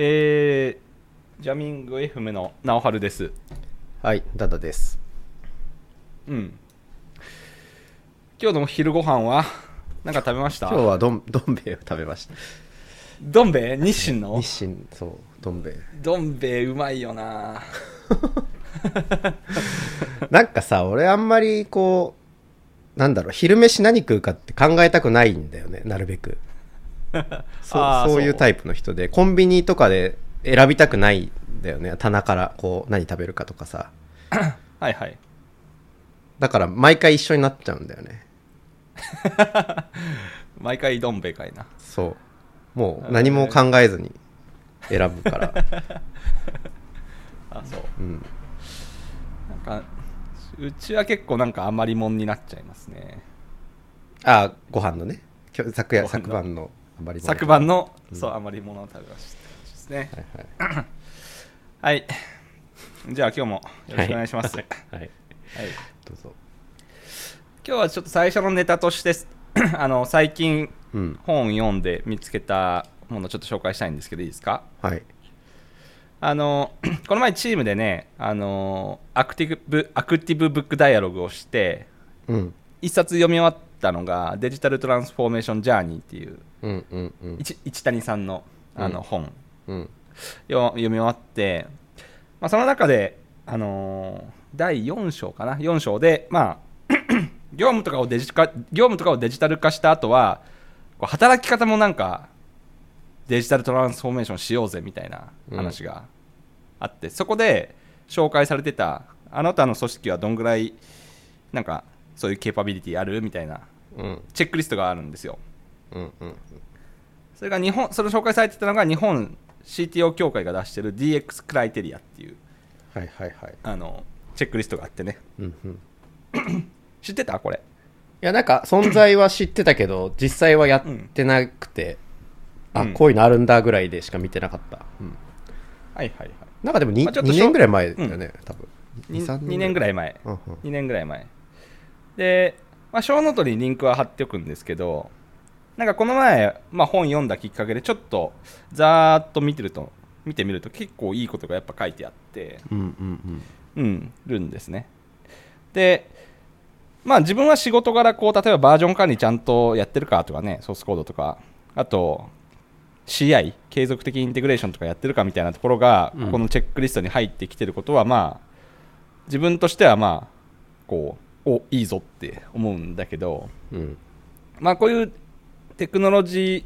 えー、ジャミング FM の直春です。はい、ダダです。うん。今日の昼ご飯は、なんか食べました？今日はどんどん兵衛を食べました。どん兵衛？日清の？日清、そう、どん兵衛。どん兵衛うまいよな なんかさ、俺あんまりこう、なんだろう、昼飯何食うかって考えたくないんだよね、なるべく。そうそういうタイプの人で、コンビニとかで選びたくないんだよね、棚からこう、何食べるかとかさ。はいはい。だから毎回一緒になっちゃうんだよね。毎回どん兵衛かいな。そう。もう何も考えずに選ぶから。あ、そう。うん。なんか、うちは結構なんか余りもんになっちゃいますね。あ、ご飯のね。昨夜、ご飯の昨晩のあまりもの昨晩の、そう、余り物を食べましたですね。はいはい。はい。じゃあ今日もよろしくお願いします。はい。はい。どうぞ。今日はちょっと最初のネタとして、あの、最近うん。本読んで見つけたものをちょっと紹介したいんですけどいいですか？はい。あの、この前チームでね、あの、アクティブ、アクティブブックダイアログをして、うん。一冊読み終わったのがデジタルトランスフォーメーションジャーニーっていううんうんうん。一一谷さんのあのうん本、うん。よ読み終わって、まあ、その中で、あのー第4章かな？4章で、まあ、業務とかをデジカ業務とかをデジタル化した後は働き方もなんかデジタルトランスフォーメーションしようぜみたいな話があって、そこで紹介されてたあなたの組織はどんぐらいなんかそういうケーパビリティあるみたいなうん。チェックリストがあるんですようんうん。それが日本それ紹介されてたのが日本 CTO 協会が出してる DX クライテリアっていうはいはいはい。あのチェックリストがあってねうんうん。い 知ってたこれ？や、なんか存在は知ってたけど、実際はやってなくて、あ、うんこういうのあるんだぐらいでしか見てなかった。うん。はいはいはいなんかでも 2, まあちょっと2年ぐらい前だよね、多分。2, 3 2年ぐらい前うんうん2年ぐらい前で、まあ、ショーノートにリンクは貼っておくんですけどなんかこの前、まあ、本読んだきっかけでちょっとざーっと見てると見てみると結構いいことがやっぱ書いてあってうんうんうん。るんですね。でまあ自分は仕事柄こう例えばバージョン管理ちゃんとやってるかとかねソースコードとかあと CI 継続的インテグレーションとかやってるかみたいなところが、うん。このチェックリストに入ってきてることはまあ自分としてはまあこうおいいぞって思うんだけどうん。うん。まあこういうテクノロジ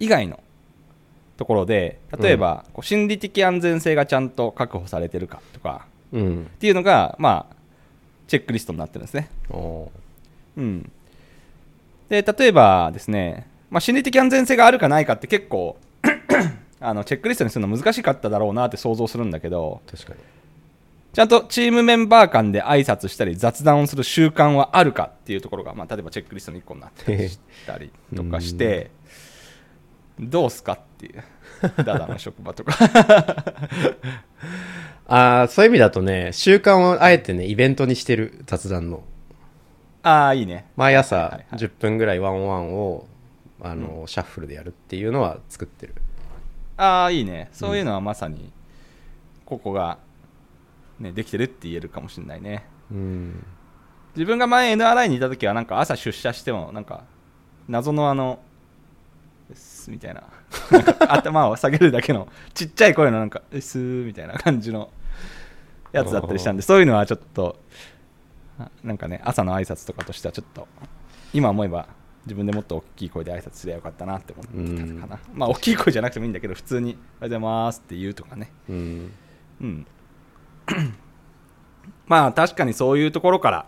ー以外のところで例えば、こう心理的安全性がちゃんと確保されてるかとかうん。っていうのがまあチェックリストになってるんですね。うん、で例えばですね、まあ、心理的安全性があるかないかって結構 あのチェックリストにするの難しかっただろうなって想像するんだけど確かに。ちゃんとチームメンバー間で挨拶したり雑談をする習慣はあるかっていうところが、まあ、例えばチェックリストの1個になってたりとかしてどうすかっていう。ダダの職場とか。ああ、そういう意味だとね、習慣をあえてね、イベントにしてる雑談の。ああいいね。毎朝はいはいはい。10分ぐらいワンワンを、あの、シャッフルでやるっていうのは作ってる。ああいいね。そういうのはまさにここが、ね、できてるって言えるかもしれないね。うん。自分が前 NRI にいた時はなんか朝出社してもなんか謎のあの「うっす」みたいな。頭を下げるだけのちっちゃい声のなんか「うっす」みたいな感じのやつだったりしたんでそういうのはちょっとあなんかね朝の挨拶とかとしてはちょっと今思えば自分でもっと大きい声で挨拶すればよかったなって思ったかな。まあ大きい声じゃなくてもいいんだけど普通に「おはようございます」って言うとかね。うん。うん、まあ確かにそういうところから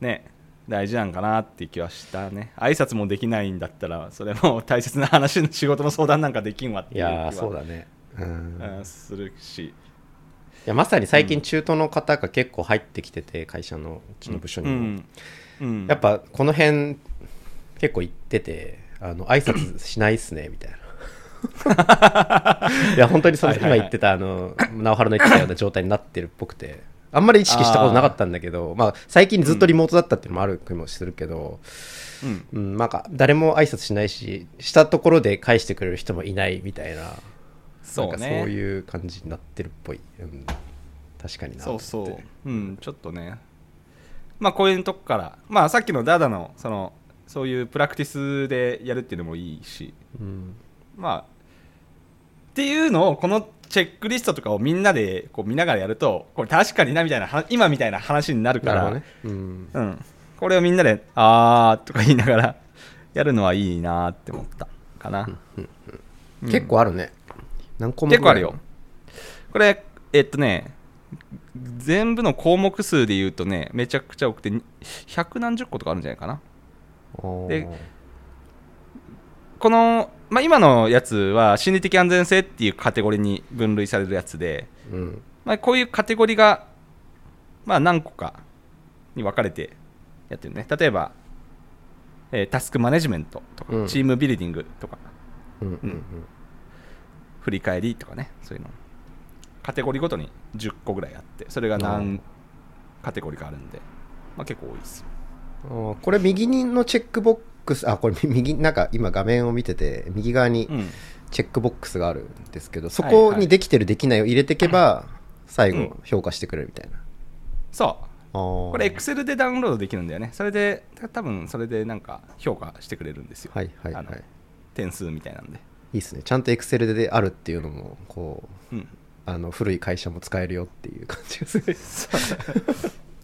ね大事なんかなって気はしたね挨拶もできないんだったらそれも 大切な話の仕事の相談なんかできんわっていう気はいやー、そうだね。うん。うんするしいやまさに最近中東の方が結構入ってきてて、会社のうちの部署にも。うんうんやっぱこの辺結構行ってて、あの、挨拶しないっすね、みたいな。いや、本当にその、今言ってた、あの、直原の言ってたような状態になってるっぽくて、あんまり意識したことなかったんだけど、まあ、最近ずっとリモートだったっていうのもある気もするけど、うんうん、なんか、誰も挨拶しないし、したところで返してくれる人もいないみたいなそうねなんかそういう感じになってるっぽい、うん、確かになそうそううんちょっとねまあこういうとこからまあさっきのダダのそのそういうプラクティスでやるっていうのもいいしうんまあっていうのをこのチェックリストとかをみんなでこう見ながらやるとこれ確かになみたいなは今みたいな話になるからね、うん、うん、これをみんなで「あー」とか言いながらやるのはいいなって思ったかな、うん結構あるね。何個も結構あるよ。これえっとね全部の項目数で言うとねめちゃくちゃ多くて百何十個とかあるんじゃないかな。でこの、まあ、今のやつは心理的安全性っていうカテゴリーに分類されるやつで、うん。まあ、こういうカテゴリーが、まあ、何個かに分かれてやってるね。例えば、えータスクマネジメントとか、うん。チームビルディングとか。うんうん振り返りとかね。そういうの。カテゴリーごとに10個ぐらいあってそれがう何カテゴリーかあるんで、まあ、結構多いです。これ右のチェックボックスあこれ 右なんか今画面を見てて右側にうん。チェックボックスがあるんですけどそこにできてるできないを入れていけば最うん。後評価してくれるみたいな、そう。ここれ Excel でダウンロードできるんだよね。それで多分それでなんか評価してくれるんですよ、はいはいはい。点数みたいなんで。いいですね。ちゃんと Excel であるっていうのもこううん。あの古い会社も使えるよっていう感じがする。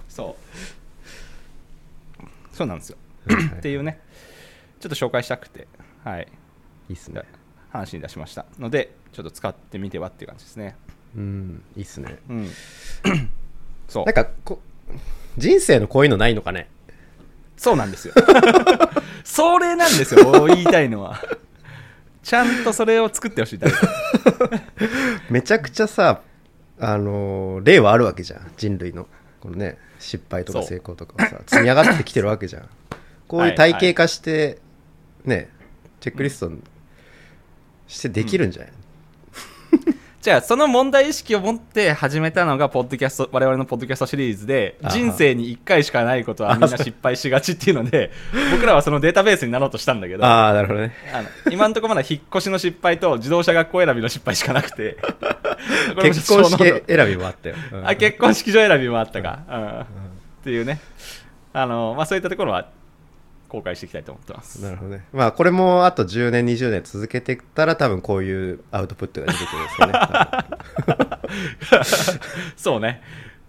そう。そうなんですよっていうね。ちょっと紹介したくて。はい。いいっすね。話に出しましたのでちょっと使ってみてはっていう感じですね。うん。いいっすね。うん。そう。なんかこ人生のこういうのないのかね？そうなんですよ。それなんですよ言いたいのは。ちゃんとそれを作ってほしい めちゃくちゃさあのー例はあるわけじゃん。人類の。このね失敗とか成功とかさ積み上がってきてるわけじゃんこういう体系化して、ねチェックリストしてできるんじゃない、じゃあその問題意識を持って始めたのがポッドキャスト我々のポッドキャストシリーズで人生に1回しかないことはみんな失敗しがちっていうので 僕らはそのデータベースになろうとしたんだけどああなるほどね。あの今のところまだ引っ越しの失敗と自動車学校選びの失敗しかなくて。結婚式選びもあったよ、うん。あ結婚式場選びもあったか、うん。っていうね。あの、まあ、そういったところは公開していきたいと思ってます。なるほどね。まあこれもあと10年20年続けていったら多分こういうアウトプットが出てくるんですかね。そうね。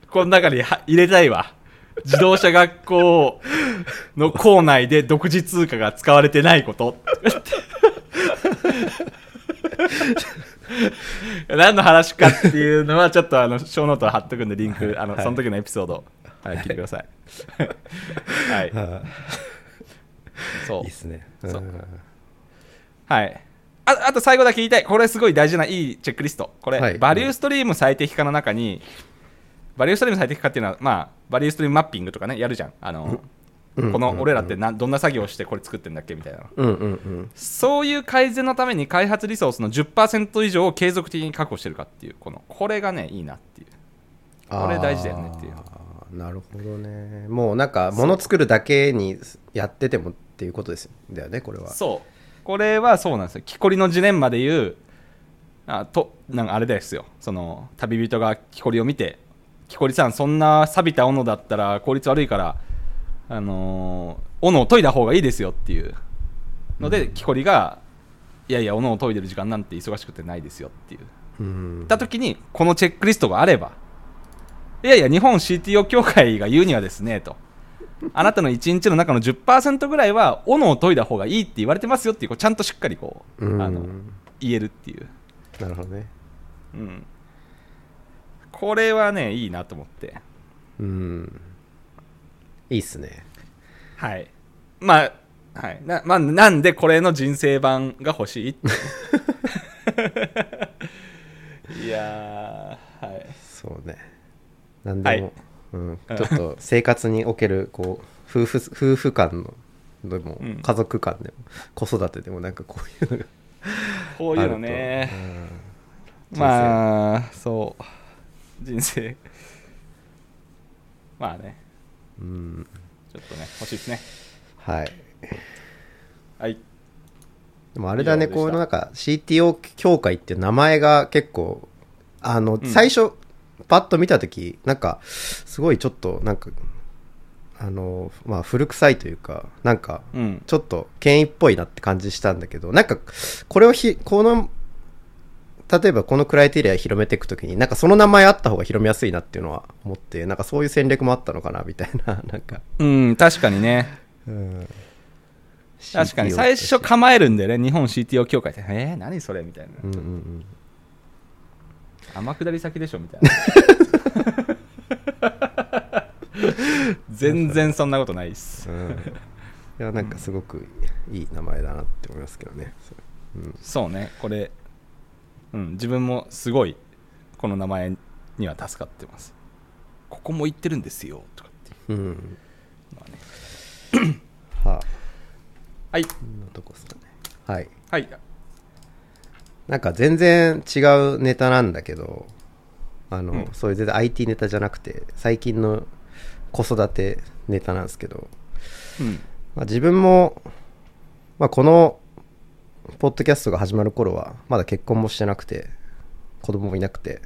この中には入れたいわ。自動車学校の校内で独自通貨が使われてないこと。何の話かっていうのはちょっとあのショーノート貼っとくんでリンクあの、はいその時のエピソード、はい、聞いてください。はい。あ そう。ーいいっすね。そう。ん。はい。ああと最後だけ言いたい。これすごい大事ないいチェックリスト。これ、はい。バリューストリーム最適化の中にバリューストリーム最適化っていうのはまあバリューストリームマッピングとかねやるじゃん。あの、うん。この俺らってなどんな作業をしてこれ作ってんだっけ？みたいな。うんうんうん。そういう改善のために開発リソースの10%以上を継続的に確保してるかっていうこのこれがねいいなっていう。これ大事だよねっていう。なるほどね。もうなんか物作るだけにやっててもっていうことですよ。だよねこれは。そう。これはそうなんですよ。木こりの次年まで言うあとなんかあれですよ。その旅人が木こりを見て木こりさんそんな錆びた斧だったら効率悪いからあのー斧を研いだ方がいいですよっていうので、木こりがいやいや斧を研いでる時間なんて忙しくてないですよっていう。うん。た時にこのチェックリストがあればいやいや日本 CTO 協会が言うにはですねとあなたの1日の中の10%ぐらいは斧を研いだ方がいいって言われてますよっていうこうちゃんとしっかりこう、うん。あの言えるっていう、なるほどね。うん、これはねいいなと思って。うん。いいっすね。はい。まあはい。な,、まあ、なんでこれの人生版が欲しい いやーはい。そうね。なんでも、はいうん、ちょっと生活におけるこう夫婦夫婦間のでも、うん。家族間でも子育てでもなんかこういうのが こういうのね。うん。まあそう。人生。まあね。うん。ちょっとね欲しいですね。はい。はい。でもあれだね、こういうのなんか CTO 協会っていう名前が結構、あの、ん。最初、パッと見たとき、なんか、すごいちょっと、なんか、あの、まあ、古臭いというか、なんか、うん。ちょっと権威っぽいなって感じしたんだけど、なんか、これをひ、この、例えばこのクライテリア広めていくときに、なんかその名前あった方が広めやすいなっていうのは思って、なんかそういう戦略もあったのかな、みたいな、なんか、うん確かにね。うん。確かに。最初構えるんだよね。日本 CTO 協会って。えー、何それ？みたいな、うんうんうん。天下り先でしょみたいな全然そんなことないっすうん。いや、なんかすごくいい名前だなって思いますけどね。そううん。そうねこれ、うん、自分もすごいこの名前には助かってますここも言ってるんですよとかっていううん。のはねはあ、はいね。はい。はいなんか全然違うネタなんだけど、あの、うん。そういう全然 IT ネタじゃなくて、最近の子育てネタなんですけど、うん。まあ、自分も、まあ、この、ポッドキャストが始まる頃は、まだ結婚もしてなくて、子供もいなくて、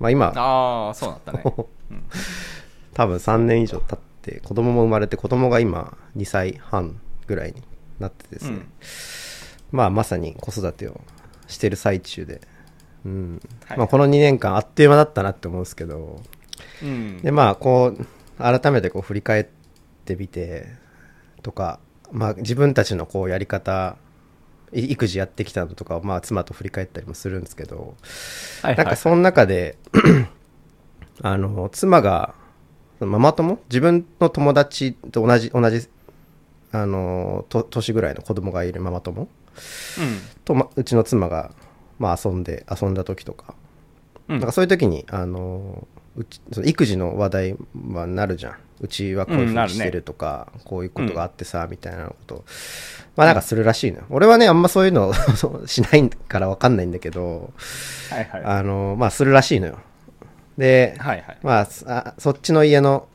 まあ今、ああそうだったね、う ん多分3年以上経って、子供も生まれて、子供が今2歳半ぐらいになってですね、うん。まあまさに子育てをしてる最中で、うん。はい。まあ、この2年間あっという間だったなって思うんですけど、うん。でまあこう改めてこう振り返ってみてとか、まあ、自分たちのこうやり方い育児やってきたのとかをまあ妻と振り返ったりもするんですけど、はい。なんかその中で あの妻がママ友？自分の友達と同じ同じあのと年ぐらいの子供がいるママ友？と、ま、うちの妻が、まあ、遊んで遊んだ時とかうんなんかそういう時に、あのうちその育児の話題はなるじゃん。うちはこういうふうにしてるとか、こういうことがあってさ、みたいなこと。まあなんかするらしいのよ。俺はね、あんまそういうの しないからわかんないんだけど、はいはいあのまあするらしいのよ。で、はいはいまあ、そっちの家の、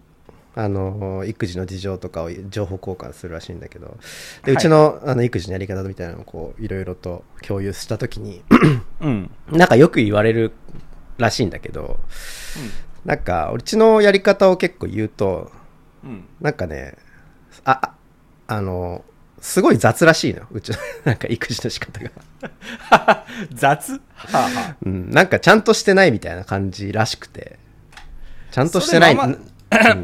あの育児の事情とかを情報交換するらしいんだけど、でうちの,、あの育児のやり方みたいなのをこういろいろと共有した時に、うん なんかよく言われるらしいんだけど、なんか、うちのやり方を結構言うと、うんなんかね、あ、ああの、すごい雑らしいの。うちの、なんか育児の仕方が。雑？うん、なんかちゃんとしてないみたいな感じらしくて。ちゃんとしてない。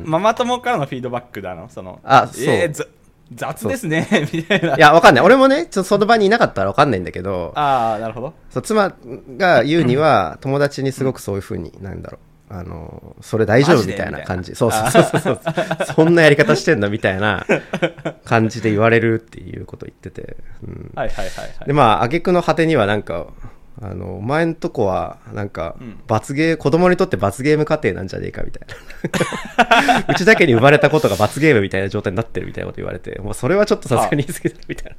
ママ友からのフィードバックだの？そのあそう。えーざ雑ですね。みたいな。いや、わかんない。俺もね、ちょっとその場にいなかったらわかんないんだけど、ああなるほど。そう妻が言うには、友達にすごくそういうふうに、なんだろう。あの、それ大丈夫みたいな感じ。そうそうそうそう。そんなやり方してんの？みたいな感じで言われるっていうことを言ってて。うん、はいはいはいはい。で、まあ、挙句の果てにはなんか、あの、お前んとこは、なんかうん、罰ゲー、子供にとって罰ゲーム家庭なんじゃねえかみたいな。うちだけに生まれたことが罰ゲームみたいな状態になってるみたいなこと言われて、もうそれはちょっとさすがに言い過ぎだろみたい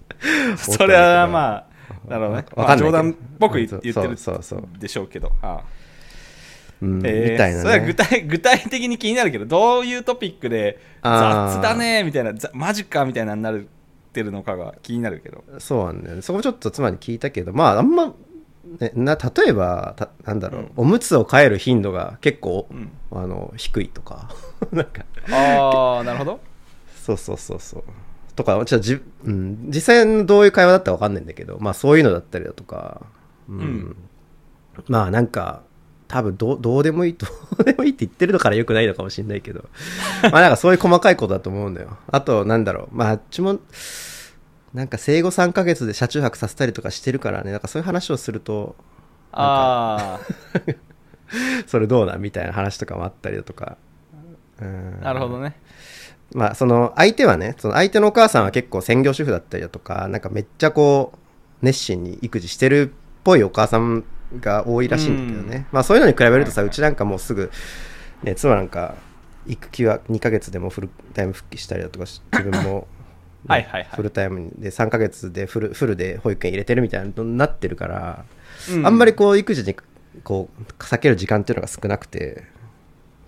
な。それはまあなるほどねまあ冗談っぽく言ってるそうそうでしょうけどああうん、えーみたいなそれは具ね。体 具体的に気になるけどどういうトピックで雑だねみたいなざマジかみたいなになってるのかが気になるけどそうなんだよね。そこちょっと妻に聞いたけど、まあ、あんま、ね、な例えばた、なんだろう、うん。おむつを替える頻度が結構、うん。あの低いとか、なんか、ああなるほど。そうそうそうそう。とか、ちょっとじ、うん、実際のどういう会話だったかわかんないんだけど、まあそういうのだったりだとか、うん。うん。まあなんか、多分どう、どうでもいい、どうでもいいって言ってるのからよくないのかもしれないけど、まあなんかそういう細かいことだと思うんだよ。あと、なんだろう、まああっちも、なんか生後3ヶ月で車中泊させたりとかしてるからね、なんかそういう話をすると、あ それどうなん？みたいな話とかもあったりだとか。うん。あなるほどね。まあ、その相手はね、その相手のお母さんは結構専業主婦だったりだとか、なんかめっちゃこう、熱心に育児してるっぽいお母さんが多いらしいんだけどね。まあそういうのに比べるとさ、はいはいうちなんかもうすぐ、ね、妻なんか、育休は2ヶ月でもフルタイム復帰したりだとかし、自分も、ねはいはいはい。フルタイムで3ヶ月でフルフルで保育園入れてるみたいになってるから、うあんまりこう育児にこう避ける時間っていうのが少なくて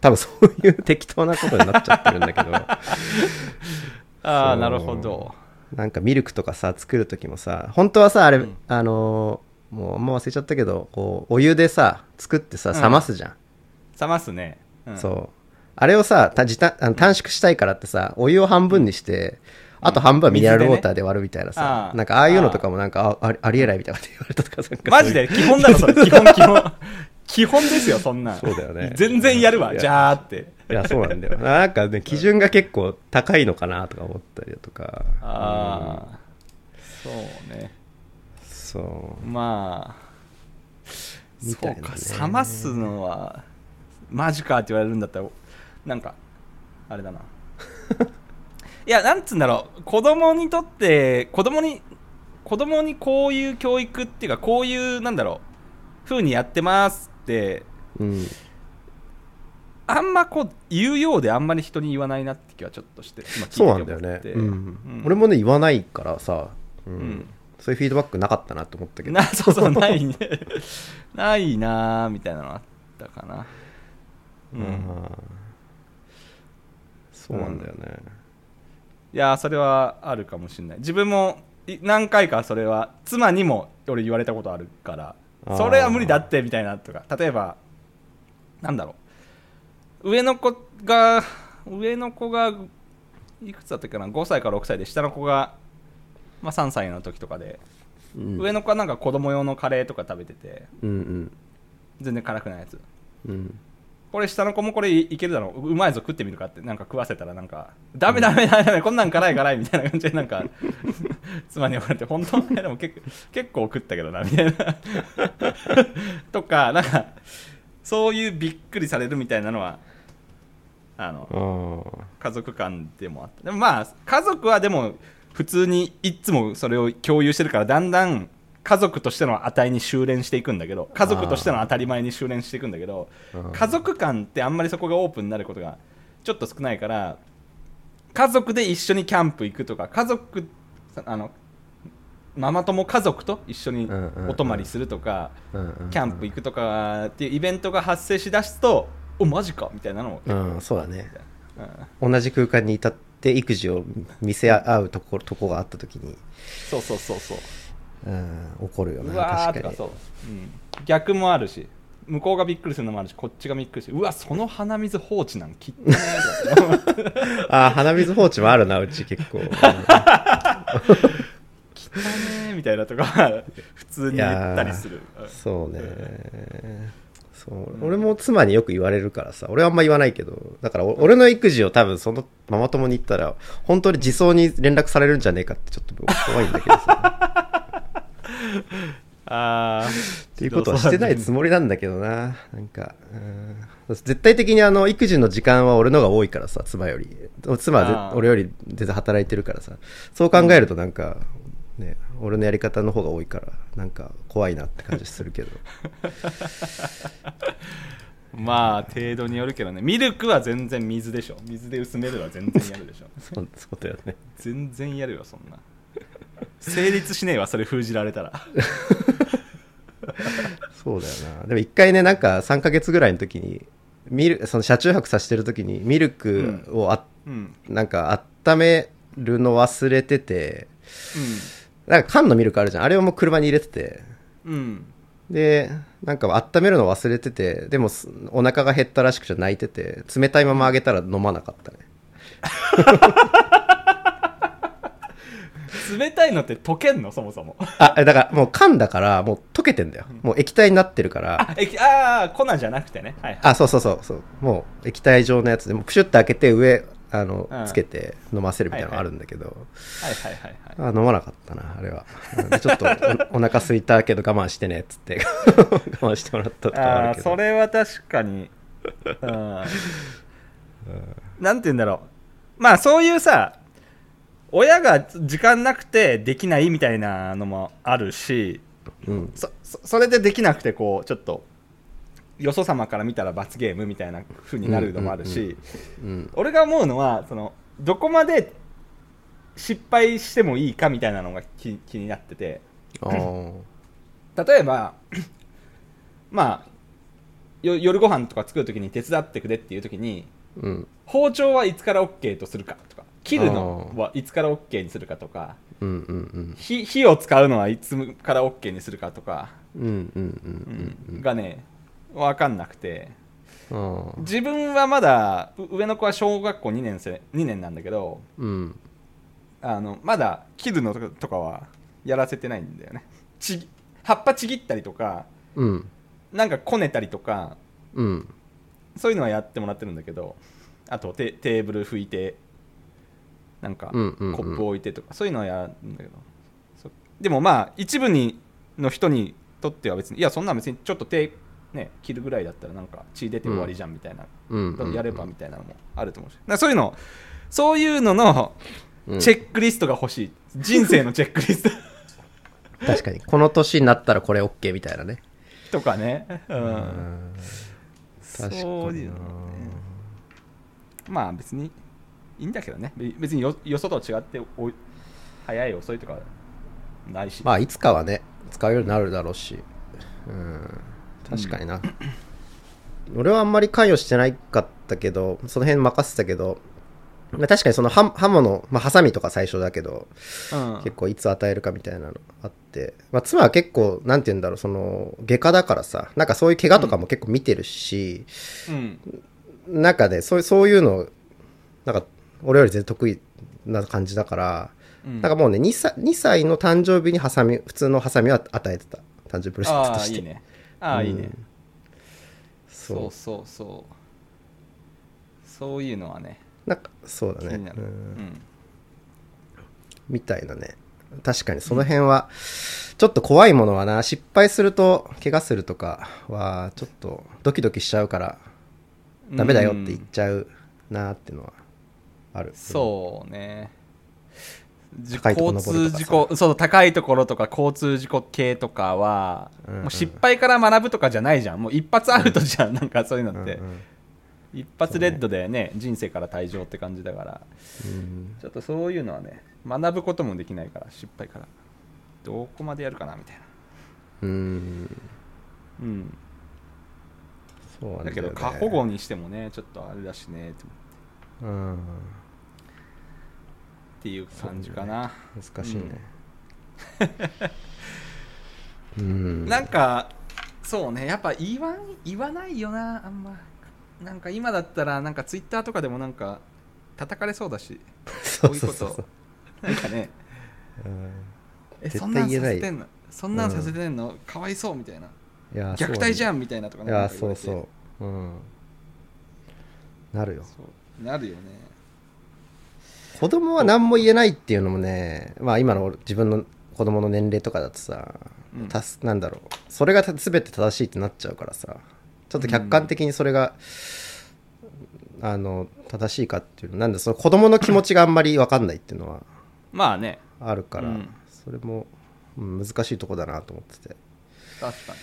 多分そういう適当なことになっちゃってるんだけど。ああなるほど。なんかミルクとかさ作る時もさ本当はさあれ、うん。あのーもうあんま忘れちゃったけどこうお湯でさ作ってさうん。冷ますじゃん、冷ますね、うん。そう。あれをさた時短あの短縮したいからってさお湯を半分にして、あと半分はミネラルウォーターで割るみたいなさ、なんかああいうのとかもなんかあありえないみたいなこと言われたとかなんかマジで？基本だろそれ。基本基本。基本ですよそんな。んそうだよね。全然やるわじゃーって。いやそうなんだよ。なんかね基準が結構高いのかなとか思ったりだとか。ああ、そうね。そう。まあそうか冷ますのはマジかって言われるんだったらなんかあれだないやなんつうんだろう。子供にとって子供に子供にこういう教育っていうかこういうなんだろう。風にやってますってうん。あんまこう言うようであんまり人に言わないなって気はちょっとして今そうなんだよね。うん。うん。俺もね言わないからさ、うん。ん。そういうフィードバックなかったなと思ったけど。なそうそうないね。ないなーみたいなのあったかな。うん、うんそうなんだよね、いやーそれはあるかもしれない。自分もい何回かそれは妻にも俺言われたことあるからそれは無理だってみたいなとか。例えばなんだろう。上の子が上の子がいくつだったっけな？5歳から6歳で下の子が、まあ、3歳の時とかで、うん、上の子はなんか子供用のカレーとか食べててうん全然辛くないやつ。うんうんこれ下の子もこれいけるだろう。うまいぞ食ってみるかってなんか食わせたらなんかダメダメダメダメこんなん辛い辛いみたいな感じでなんか妻に言われて本当？いやでも結結構食ったけどなみたいな。とかなんかそういうびっくりされるみたいなのはあの家族間でもあったでもまあ家族はでも普通にいつもそれを共有してるからだんだん家族としての値に修練していくんだけど家族としての当たり前に修練していくんだけどうん。家族間ってあんまりそこがオープンになることがちょっと少ないから家族で一緒にキャンプ行くとか家族あのママ友家族と一緒にお泊まりするとか、キャンプ行くとかっていうイベントが発生しだすとおマジかみたいなのを、うんそうだね。うん。同じ空間にいたって育児を見せ合うところとこがあった時に、そうそうそうそううん、起こるよなうわー確かに。そう、うん、逆もあるし向こうがびっくりするのもあるしこっちがびっくりしてうわその鼻水放置なんきっとねとかああ鼻水放置もあるなうち結構、うん汚ねみたいなとか普通に言ったりする。そうね。そう。俺も妻によく言われるからさ俺はあんま言わないけどだからお俺の育児を多分そのママ友に言ったら本当に自走に連絡されるんじゃねえかってちょっと怖いんだけどさああっていうことはしてないつもりなんだけどな。なんかうん。絶対的にあの育児の時間は俺のが多いからさ妻より。妻は俺より全然働いてるからさ。そう考えるとなんか、ね俺のやり方の方が多いからなんか怖いなって感じするけど。まあ程度によるけどね。ミルクは全然水でしょ。水で薄めるは全然やるでしょ。そうそうだよね。全然やるよそんな成立しねえわそれ封じられたら。そうだよな。でも一回ねなんか3ヶ月ぐらいの時にミルその車中泊させてる時にミルクをあ、うん。なんか温めるの忘れててなんか缶のミルクあるじゃん。あれをもう車に入れてて。うん。うんでなんか温めるの忘れててでもすお腹が減ったらしくて泣いてて冷たいままあげたら飲まなかったね 冷たいのって溶けんの？そもそも。あだからもう缶だからもう溶けてんだよ。もう液体になってるから。あえあー粉じゃなくてね。はいはい。あそうそうそうそう。もう液体状のやつでもうプシュッと開けて上あの、うん。つけて飲ませるみたいなのがあるんだけど、はいはいはいはい。あ飲まなかったなあれは。ちょっとおお腹空いたけど我慢してねっつって。我慢してもらったとかはああるけど。ーそれは確かに、うん、なんて言うんだろう。まあそういうさ親が時間なくてできないみたいなのもあるしうん。そそそれでできなくてこうちょっとよそ様から見たら罰ゲームみたいな風になるのもあるし、うん。俺が思うのはそのどこまで失敗してもいいかみたいなのが気気になってて。例えばまあよ夜ご飯とか作るときに手伝ってくれっていうときにうん。包丁はいつから OK とするかとか切るのはいつから OK にするかとか。うんうん火火を使うのはいつから OK にするかとか、うんうんうんうんがね分かんなくて。うん。自分はまだう上の子は小学校2年生2年なんだけどうん。あのまだ切るのとかはやらせてないんだよね。ちぎ葉っぱちぎったりとかうん。なんかこねたりとかうん。そういうのはやってもらってるんだけどあとテテーブル拭いてなんかコうんうんうん。ップ置いてとかそういうのはやるんだけど。そでもまあ一部にの人にとっては別にいやそんな別にちょっと手ね切るぐらいだったらなんか血出て終わりじゃんみたいな、うん。うんやればみたいなのもあると思うし。そういうのそういうののうん。チェックリストが欲しい。人生のチェックリスト。確かに。この年になったらこれ OK みたいなね。とかね、うん。うん。そう確かにな。いうのね。まあ別にいいんだけどね。べ別によよそと違っておい早い遅いとかないし、まあいつかはね使うようになるだろうし。うん。確かにな、俺はあんまり関与してないかったけどその辺任せてたけどまあ確かにその刃刃物、まあ、ハサミとか最初だけどうん。結構いつ与えるかみたいなのあって、まあ、妻は結構なんて言うんだろうその外科だからさなんかそういう怪我とかも結構見てるし、うん。なんかねそうそういうのなんか俺より全然得意な感じだから、うん。なんかもうね 2, 歳2歳の誕生日にハサミ普通のハサミは与えてた。誕生日プレゼントあとして。あいいね。ああいいね、う。んそうそそうそう。そういうのはねうなんかそうだね。ううん。ん。みたいなね。確かにその辺はちょっと怖いものはな失敗すると怪我するとかはちょっとドキドキしちゃうからダメだよって言っちゃうなっていうのはある、そうね。交通事故そう高いところとか交通事故系とかは、うんうん。もう失敗から学ぶとかじゃないじゃん。もう一発アウトじゃん、なんかそういうのって、うんうん。一発レッドでね人生から退場って感じだから。うんちょっとそういうのはね学ぶこともできないから失敗から。どこまでやるかなみたいな。うん。うん。そうなんだけどね過保護にしてもねちょっとあれだしねって。うんっていう感じかな、難しいね。うん。なんかそうね。やっぱ言わん言わないよなあんま。なんか今だったらなんかツイッターとかでもなんか叩かれそうだし。そうそうそうこう。いうなんかね。うん。え絶そんなんさせてんの？そんなんさせてんの、かわいそうみたいな。いや虐待じゃんんみたいなとかいやそうなんか言われて。そう。うん。なるよ。そう。なるよね子供は何も言えないっていうのもねまあ今の自分の子供の年齢とかだとさ、うん。たすなんだろう。それが全て正しいってなっちゃうからさちょっと客観的にそれが、あの正しいかっていうのなんだその子供の気持ちがあんまり分かんないっていうのはまあね。あるから、うん。それも、うん難しいとこだなと思ってて、確かに。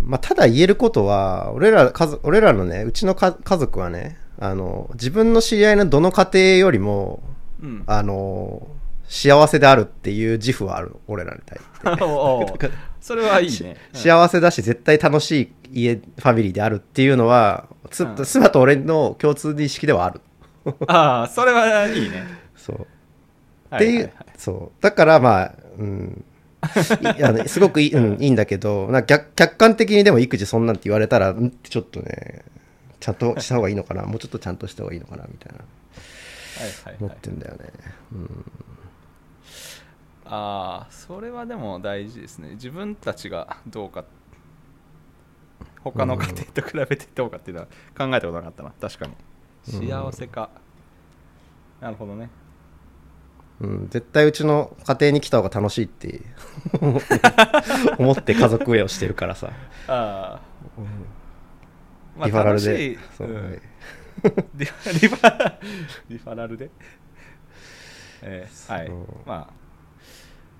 まあ、ただ言えることは俺ら家族俺らのねうちのか家族はねあの自分の知り合いのどの家庭よりもうん。あの幸せであるっていう自負はある俺らに対して。おうそれはいいね、うん幸せだし絶対楽しい家ファミリーであるっていうのはつうん。妻と俺の共通認識ではある。ああそれはいいね。そう。はいはいっていう、そう。だからまあ、うん、い あのすごくいい,、うん、いいんだけどな客客観的にでも育児そんなんって言われたらんってちょっとねちゃんとした方がいいのかな。もうちょっとちゃんとした方がいいのかなみたいな。思っはいてんだよね、うん。ああそれはでも大事ですね。自分たちがどうか他の家庭と比べてどうかっていうのは考えたことなかったな。確かに。うん幸せか、なるほどね。うん、絶対うちの家庭に来た方が楽しいって思って家族営をしてるからさ、ああ、まあリファラルで。う、うん。はい。リファラルで、えーはい。まあ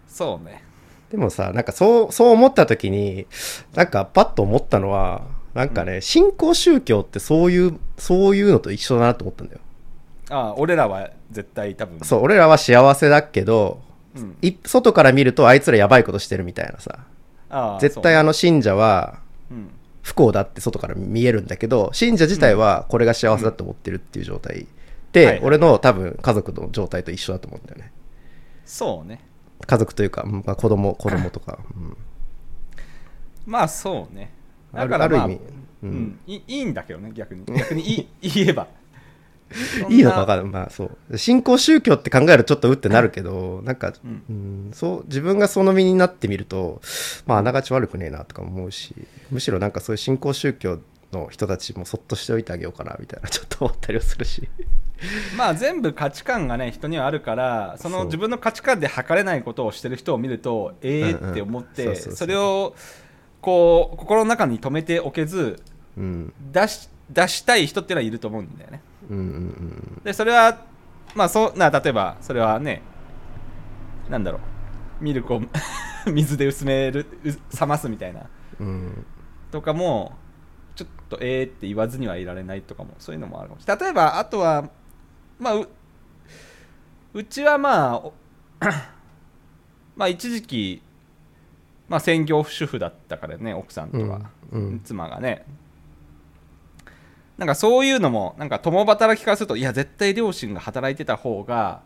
そうね。でもさなんかそうそう思った時になんかパッと思ったのはなんかね、新興宗教ってそういうそういうのと一緒だなと思ったんだよ。ああ俺らは絶対多分。そう俺らは幸せだけどうん、い外から見るとあいつらやばいことしてるみたいなさ。絶対あの信者はうん不幸だって外から見えるんだけど信者自体はこれが幸せだと思ってるっていう状態。て、はい俺の多分家族の状態と一緒だと思うんだよね。そうね。家族というか、うんまあ、子供子供とか、うん。まあそうね。あるだからまあある意味。ううん。ん。いいいいんだけどね逆に。逆にいい 言えばいいのか分かかんない。まあそう。新興宗教って考えるとちょっとうってなるけどなんか、うん。うん、そう自分がその身になってみるとまああながち悪くねえなとか思うしむしろなんかそういう新興宗教の人たちもそっとしておいてあげようかなみたいな ちょっと思ったりはするし。まあ全部価値観がね人にはあるからその自分の価値観で測れないことをしてる人を見るとええうんうん。って思ってそれをこう心の中に留めておけずうん。出し出したい人っていうのはいると思うんだよねうんうんうん。でそれはまあそうな例えばそれはねなんだろう。ミルクを 水で薄めるう冷ますみたいな。うん。とかもちょっとえーって言わずにはいられないとかもそういうのもあるかもしれない。例えばあとはまあううちはまあお まあ一時期まあ専業主婦だったからね奥さんとか、うんうん。妻がねなんかそういうのもなんか共働きからするといや絶対両親が働いてた方が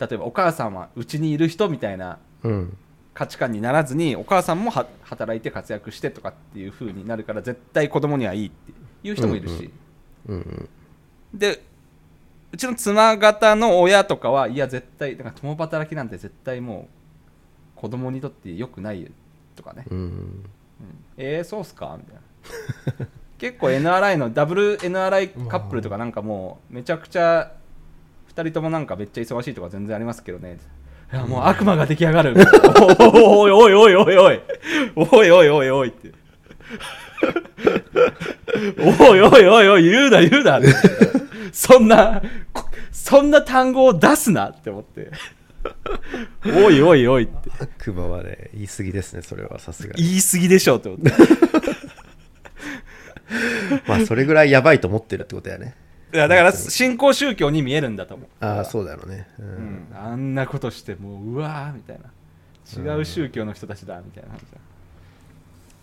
例えばお母さんはうちにいる人みたいなうん。価値観にならずにお母さんもは働いて活躍してとかっていう風になるから絶対子供にはいいっていう人もいるし、うんうん。でうちの妻方の親とかはいや絶対だから共働きなんて絶対もう子供にとって良くないよとかね、うん。うん。えー、そうっすか？みたいな結構 NRI のダブル NRI カップルとかなんかもうめちゃくちゃ2人ともなんかめっちゃ忙しいとか全然ありますけどね。いやもう悪魔が出来上がる。おいおいおいおいおいおい。おいおいおいって。おいおいおいおい言うな言うなそんなこそんな単語を出すなって思って。おいおいおいって。悪魔はね言い過ぎですねそれはさすがに。言い過ぎでしょって思って まあそれぐらいやばいと思ってるってことやね。いやだから新興宗教に見えるんだと思う。ああそうだろうね、ううん。ん、あんなことしてもううわーみたいな。違う宗教の人たちだみたいな。感じ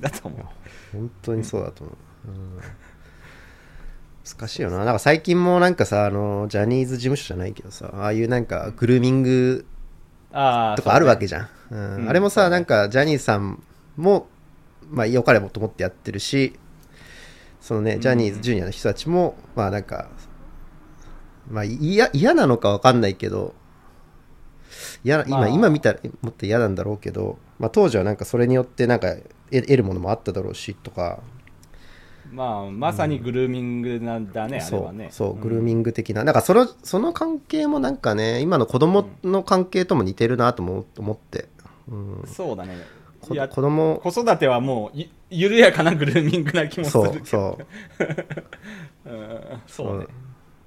だだと思う。本当にそうだと思う、うん。難しいよな。なんか最近もなんかさあのジャニーズ事務所じゃないけどさああいうなんかグルーミングあとかあるわけじじゃん、うんうん。あれもさ、なんかジャニーさんもまあ良かれもと思ってやってるしそのねジャニーズジュニアの人たちも、まあなんかまあ嫌嫌なのかわかんないけど嫌な今、まあ。今見たらもっと嫌なんだろうけど、まあ、当時はなんかそれによってなんか得得るものもあっただろうしとか。まあまさにグルーミングなんだね、あれそう。はね。そうグルーミング的な、なんかそのその関係もなんかね今の子供の関係とも似てるなとも思って、うんうん、そうだね子供。子育てはもうゆ緩やかなグルーミングな気もすそるけど。うそう。うんそうね。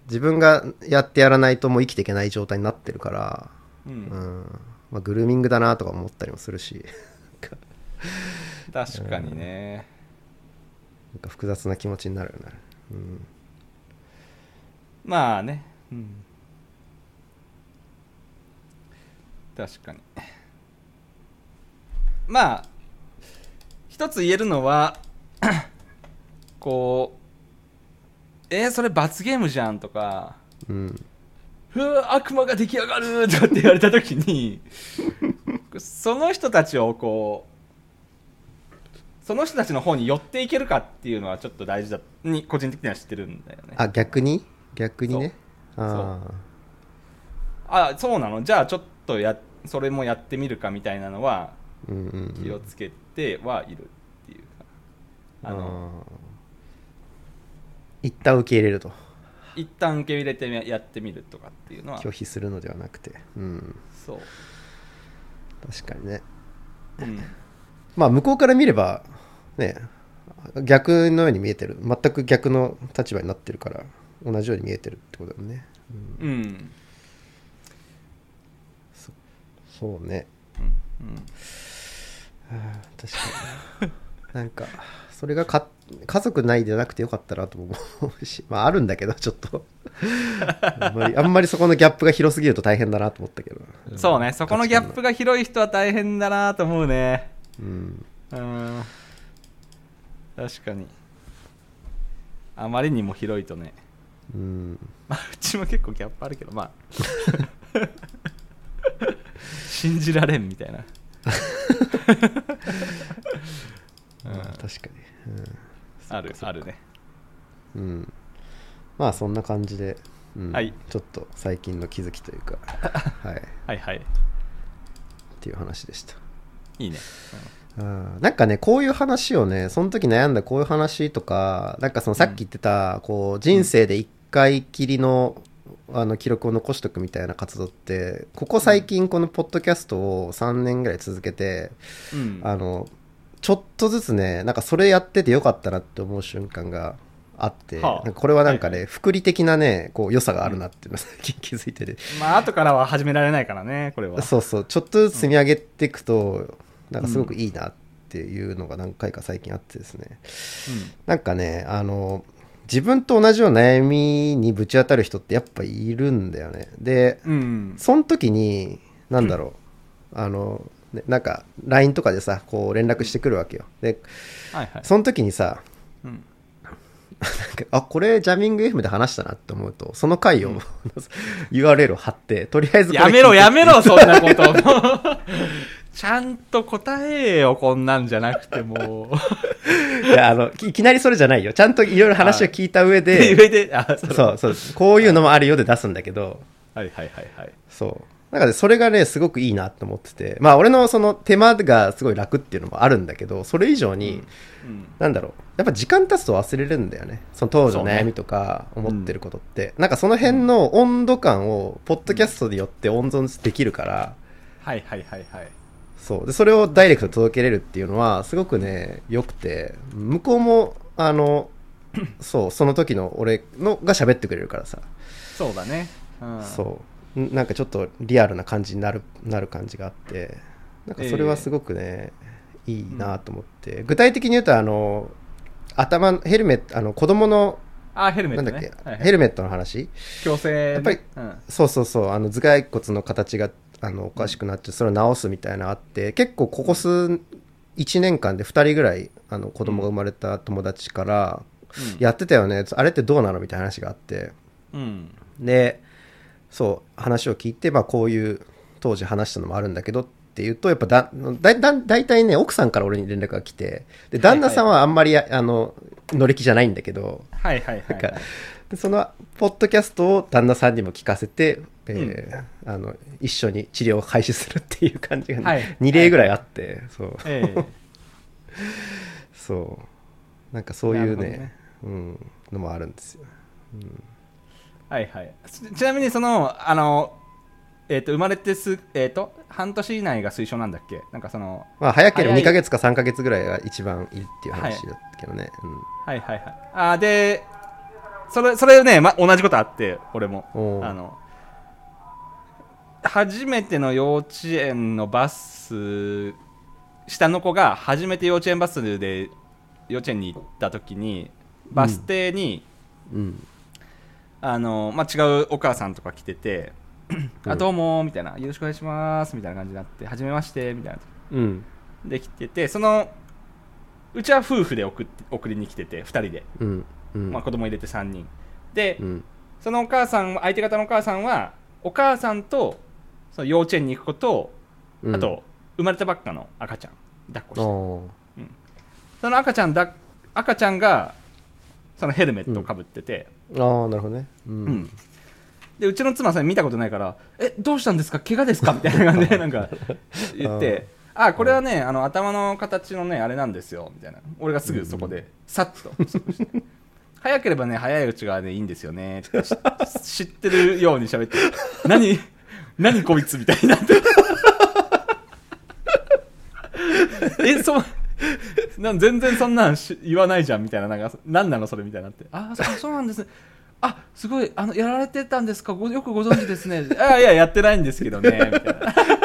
自分がやってやらないともう生きていけない状態になってるから、ううん。んまあ、グルーミングだなとか思ったりもするし。確かにね。なんか複雑な気持ちになるよね、うん、まあね。うん。確かにまあ一つ言えるのは こうえー、それ罰ゲームじゃんとかうん。うわ悪魔が出来上がるとかって言われた時にその人たちをこうその人たちの方に寄っていけるかっていうのはちょっと大事だに個人的には知ってるんだよね。あ逆に？逆にね。ああそうなの？じゃあちょっとやそれもやってみるかみたいなのは気をつけてはいるっていうか、あのあー。一旦受け入れると。一旦受け入れてやってみるとかっていうのは。拒否するのではなくて。うん。そう、確かにね。うん、まあ向こうから見ればね逆のように見えてる。全く逆の立場になってるから同じように見えてるってことだよね、うん。うん。そうね。うん。はあ確かに。なんかそれがか家族ないでなくてよかったなとも思うしまああるんだけどちょっと。あんまりあんまりそこのギャップが広すぎると大変だなと思ったけど、うんそうねそこのギャップが広い人は大変だなと思うね。うん。うん。確かに。あまりにも広いとね。うん。まあうちも結構ギャップあるけどまあ。信じられんみたいな、うん。まあ確かにあるあるね。うん、うん、まあそんな感じで、うん。はい。ちょっと最近の気づきというか。はい。っはいはい。ていう話でした。いいね、うん。なんかねこういう話をねその時悩んだこういう話とかなんかそのさっき言ってた、こう人生で一回きりのあの記録を残しとくみたいな活動ってここ最近このポッドキャストを3年ぐらい続けて、うん。うんあのちょっとずつねなんかそれやっててよかったなって思う瞬間があって、はあ。これはなんかね、はい福利的なねこう良さがあるなっていうのを 最近気づいてて、まあ後からは始められないからねこれは。そうそう。ちょっとずつ積み上げていくと、なんかすごくいいなっていうのが何回か最近あってですね、なんかねあの自分と同じような悩みにぶち当たる人ってやっぱいるんだよね。でうん、うん、その時になんだろう、あのねなんか LINE とかでさこう連絡してくるわけよ。ではいはい、その時にさうん、あこれジャミング FM で話したなって思うとその回を、URL を貼ってとりあえずやめろやめろそんなこと ちゃんと答えよこんなんじゃなくても。う いやあのいきなりそれじゃないよ。ちゃんといろいろ話を聞いた上で上であそそうそうこういうのもあるよで出すんだけど。はいはいはいはい。そう。なんかねそれがねすごくいいなと思ってて。まあ俺のその手間がすごい楽っていうのもあるんだけどそれ以上に、うん。なんだろう。やっぱ時間経つと忘れるんだよね。その当時の悩みとか思ってることって、なんかその辺の温度感をポッドキャストによって温存できるから、はいはいはいはいそう。でそれをダイレクトに届けれるっていうのはすごくね良くて向こうもあの そうその時の俺のが喋ってくれるからさ、そうだね、うん、そう。んなんかちょっとリアルな感じになるなる感じがあってなんかそれはすごくね、いいなと思って。具体的に言うとあの頭ヘルメットあの子供のあヘルメッなんだっけ、トねはいはい。ヘルメットの話。強制ね。やっぱりうん。そうそうそう。あの頭蓋骨の形があのおかしくなってそれを直すみたいなのあって結構ここ数1年間で2人ぐらいあの子供が生まれた友達から、うん。やってたよねあれってどうなのみたいな話があって。うん。でそう話を聞いて、まあ、こういう当時話したのもあるんだけどっていうとやっぱだだだ大体ね奥さんから俺に連絡が来てで旦那さんはあんまり、あの乗り気じゃないんだけどはいはいはい、なんかはい、でそのポッドキャストを旦那さんにも聞かせて、えーあの一緒に治療を開始するっていう感じが、ねはい。2例ぐらいあって、そう。ええ。そう。なんかそういうねね。うん、のもあるんですよ、はいはい。ちちなみにそのあのえっ、と生まれてすえっ、と半年以内が推奨なんだっけ？なんかそのまあ早ければ早い。2ヶ月か3ヶ月ぐらいが一番いいっていう話だったけどね、はい。はいはいあーでそれそれね、ま、同じことあって俺も。あの初めての幼稚園のバス下の子が初めて幼稚園バスで幼稚園に行った時にバス停に、うん。うんあのまあ、違うお母さんとか来てて「あどうも」みたいな「よろしくお願いします」みたいな感じになって「はじめまして」みたいなうん。できててそのうちは夫婦で送って送りに来てて2人で、うん。うん。まあ、子供入れて3人。で、うん。そのお母さん相手方のお母さんはお母さんとその幼稚園に行く子と、うん。あと生まれたばっかの赤ちゃん抱っこして。おー。その赤ちゃんだ赤ちゃんがそのヘルメットをかぶってて、ああなるほどね。ううん。んでうちの妻さん見たことないから「えどうしたんですか？怪我ですか?」みたいな感じで なんか言って「あこれはねあの頭の形のねあれなんですよ」みたいな。俺がすぐそこでさっと。早ければね早いうちがねいいんですよね。って知知ってるように喋って「何？何こいつ」みたいになって。えそうなん全然そんなんし言わないじゃんみたいななんか何なのそれみたいになって。あーそそうなんです。ねあすごいあのやられてたんですか？ごよくご存知ですね。あいややってないんですけどね。みたいな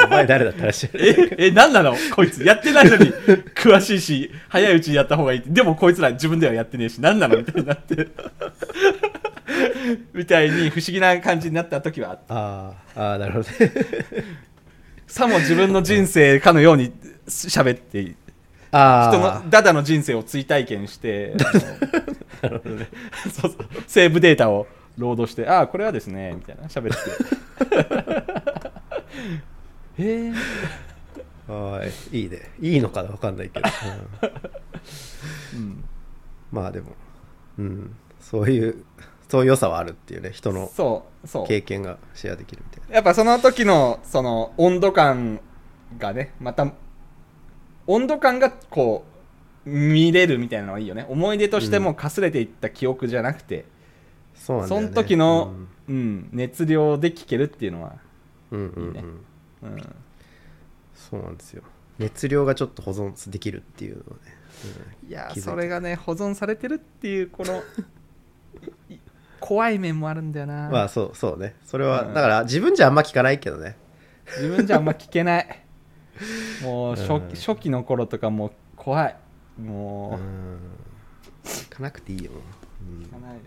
お前誰だったらしいええ何なのこいつ？やってないのに詳しいし早いうちにやった方がいいでもこいつら自分ではやってねえし何なのみたいになって みたいに不思議な感じになった時はあった。あーあーなるほどね。さも自分の人生かのように喋ってあ人あのダダの人生を追体験して そうそう。セーブデータをロードして「ああこれはですね」みたいな喋って。えー、はいいいね。いいのかな分かんないけど、うん。うん。まあでもうん。そういうそういう良さはあるっていうね人のそうそう。経験がシェアできるみたいな。やっぱその時のその温度感がねまた温度感がこう見れるみたいなのはいいよね。思い出としてもかすれていった記憶じゃなくて、そそうなんだよ、ね、の時の、うん。熱量で聞けるっていうのは、うん、うんうん。うんいいね。うん、そうなんですよ。熱量がちょっと保存できるっていうのはね、いや気づいたそれがね保存されてるっていうこのい怖い面もあるんだよな、うんまあそうそうね。それは、うん。だから自分じゃあんま聞かないけどね。自分じゃあんま聞けない。もう初,、うん。初期の頃とかもう怖い。う。ん。もう、聞かなくていいよ、うん。聞かないよ。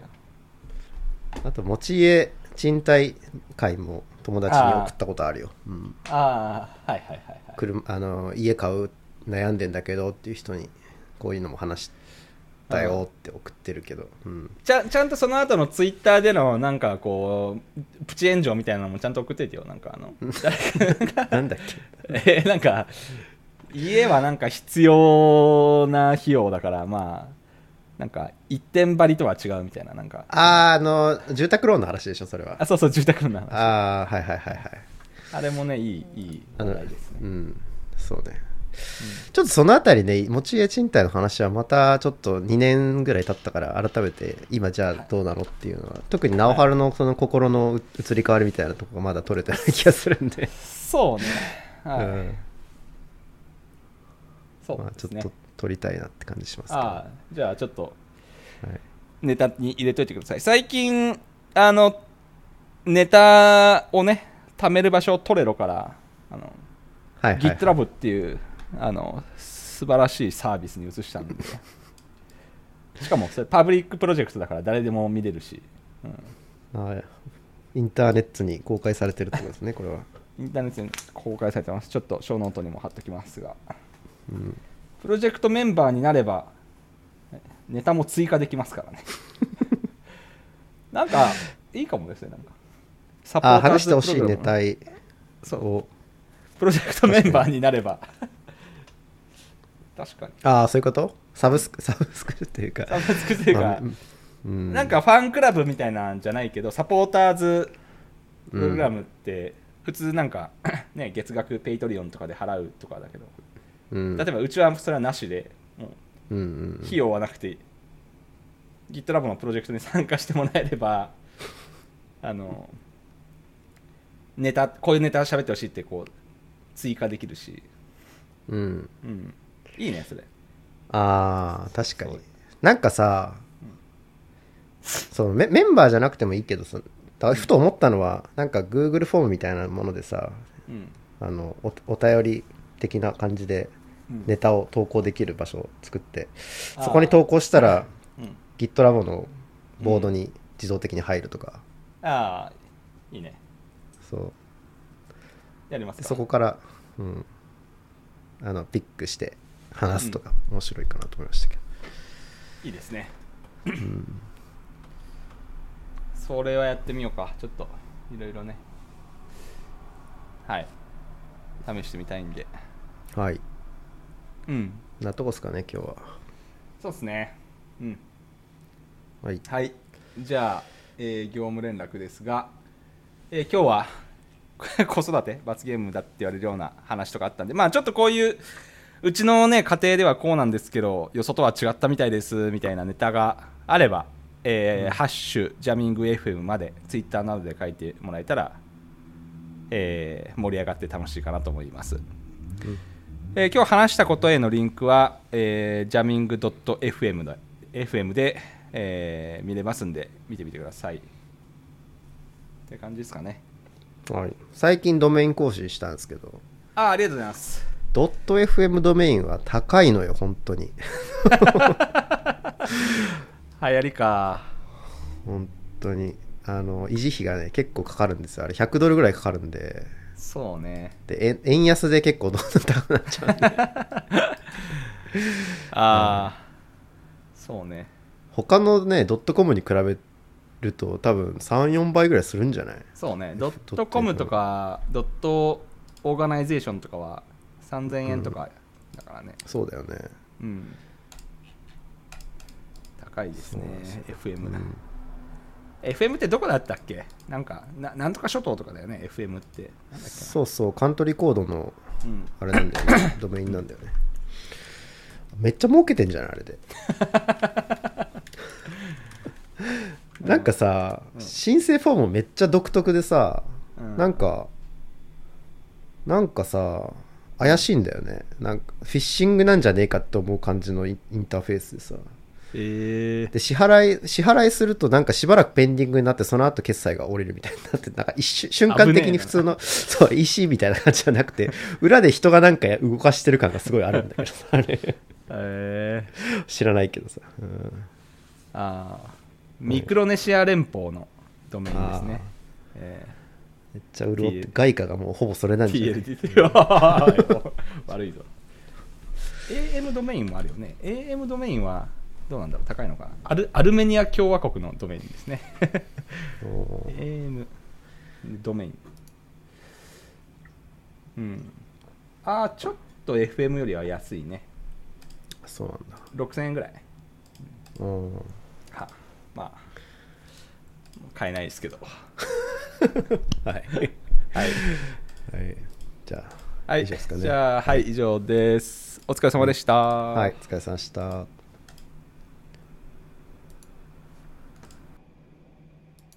あと持ち家賃貸会も友達に送ったことあるよ、うん、ああはいはいはいはい。車あの家買う悩んでんだけどっていう人にこういうのも話したよって送ってるけど、うん、ちゃちゃんとその後のツイッターでのなんかこうプチ炎上みたいなのもちゃんと送っててよ。なんかあのなんだっ えーなんか家はなんか必要な費用だからまあなんか一点張りとは違うみたいななんか。けあーあの住宅ローンの話でしょそれは。あそうそう住宅ローンの話。あああはいはいはいはい。れもねいいいい話題ですね。うん。そうね、ちょっとそのあたりね持ち家賃貸の話はまたちょっと2年ぐらい経ったから改めて今じゃあどうなのっていうのは特に直春のその心の移り変わりみたいなとこがまだ取れてない気がするんで、そうね。はい、うん。そうね、まあちょっと取りたいなって感じしますああじゃあちょっとはい。ネタに入れといてください。最近あのネタをね貯める場所を Trello からあのはいはいはい。GitLab っていうあの素晴らしいサービスに移したんで。しかもそれパブリックプロジェクトだから誰でも見れるし、うん、はい。インターネットに公開されてるってことですねこれは、インターネットに公開されてます。ちょっとショーノートにも貼っときますが。うん、プロジェクトメンバーになればネタも追加できますからね。なんかいいかもですねなんか。サあーズ話してほしいネタそう。をプロジェクトメンバーになれば確かに。ああそういうこと？サブスクサブスクっていうか。サブスクっていうか、まあうん。なんかファンクラブみたいなんじゃないけどサポーターズプログラムって普通なんか、ね、月額 Patreon とかで払うとかだけどうん。例えばうちはそれはなしでもううんうん費用はなくて GitLab のプロジェクトに参加してもらえれば あのネタこういうネタ喋ってほしいってこう追加できるし、うん。うん、いいねそれ。ああ確かに。なんかさ、そのメメンバーじゃなくてもいいけどさだふと思ったのはなんか Google フォームみたいなものでさうん。あのおお便り的な感じでうん。ネタを投稿できる場所を作ってあー。そこに投稿したらうん。GitLab のボードに自動的に入るとか、ああいいね。そう。やりますか。そこから、うん、あのピックして話すとか面白いかなと思いましたけど、いいですね。うん。それはやってみようか。ちょっといろいろね。はい。試してみたいんで。はい。うん。なとこっすかね今日は。そうですね。うん。はい。はい。じゃあ、えー業務連絡ですが、えー今日は 子育て？罰ゲームだって言われるような話とかあったんで。まあちょっとこういううちのね家庭ではこうなんですけどよそとは違ったみたいですみたいなネタがあれば、えーハッシュジャミング FM までツイッターなどで書いてもらえたら、えー盛り上がって楽しいかなと思います、えー今日話したことへのリンクは、えー、ジャミング .fm で FM で、えー見れますんで見てみてください。って感じですかね。はい、最近ドメイン更新したんですけど。あありがとうございますドット FM ドメインは高いのよ本当に。流行りか。本当に。あの維持費がね結構かかるんですよ。あれ100ドルぐらいかかるんで。そうね。で円円安で結構どんどん高くなっちゃうんで。ああ、そうね。他のねドットコムに比べると多分34倍ぐらいするんじゃない？そうね。ドットコムとかドットオーガナイゼーションとかは3000円とかだからね。そうだよね。うん、高いですねそう FM な、うん。FM ってどこだったっけ？なんかななんとか諸島とかだよね FM って。そうそうカントリーコードのあれなんだよね。ドメインなんだよね。めっちゃ儲けてんじゃないあれで。なんかさ、うん。申請フォームめっちゃ独特でさ、うん。なんかなんかさ怪しいんだよね。なんかフィッシングなんじゃねえかって思う感じのインターフェースでさ。え。で支払い支払いするとなんかしばらくペンディングになってその後決済が降りるみたいになってなんか一瞬瞬間的に普通のそう EC みたいな感じじゃなくて 裏で人がなんか動かしてる感がすごいあるんだけどさあれ。え。ー、知らないけどさ、うん。ああミクロネシア連邦のドメインですね、えめっちゃ潤って外貨がもうほぼそれなんー、じゃない？悪いぞ。AM ドメインもあるよね。AM ドメインはどうなんだろう？高いのかな？アルアルメニア共和国のドメインですね。AM ドメイン。うん。ああちょっと FM よりは安いね。そうなんだ。6000円ぐらい。うん。はまあ買えないですけど はい。はい、はい。じゃあはい、以上ですかね。じゃあはい以上です。お疲れ様でした、はい。お疲れ様でした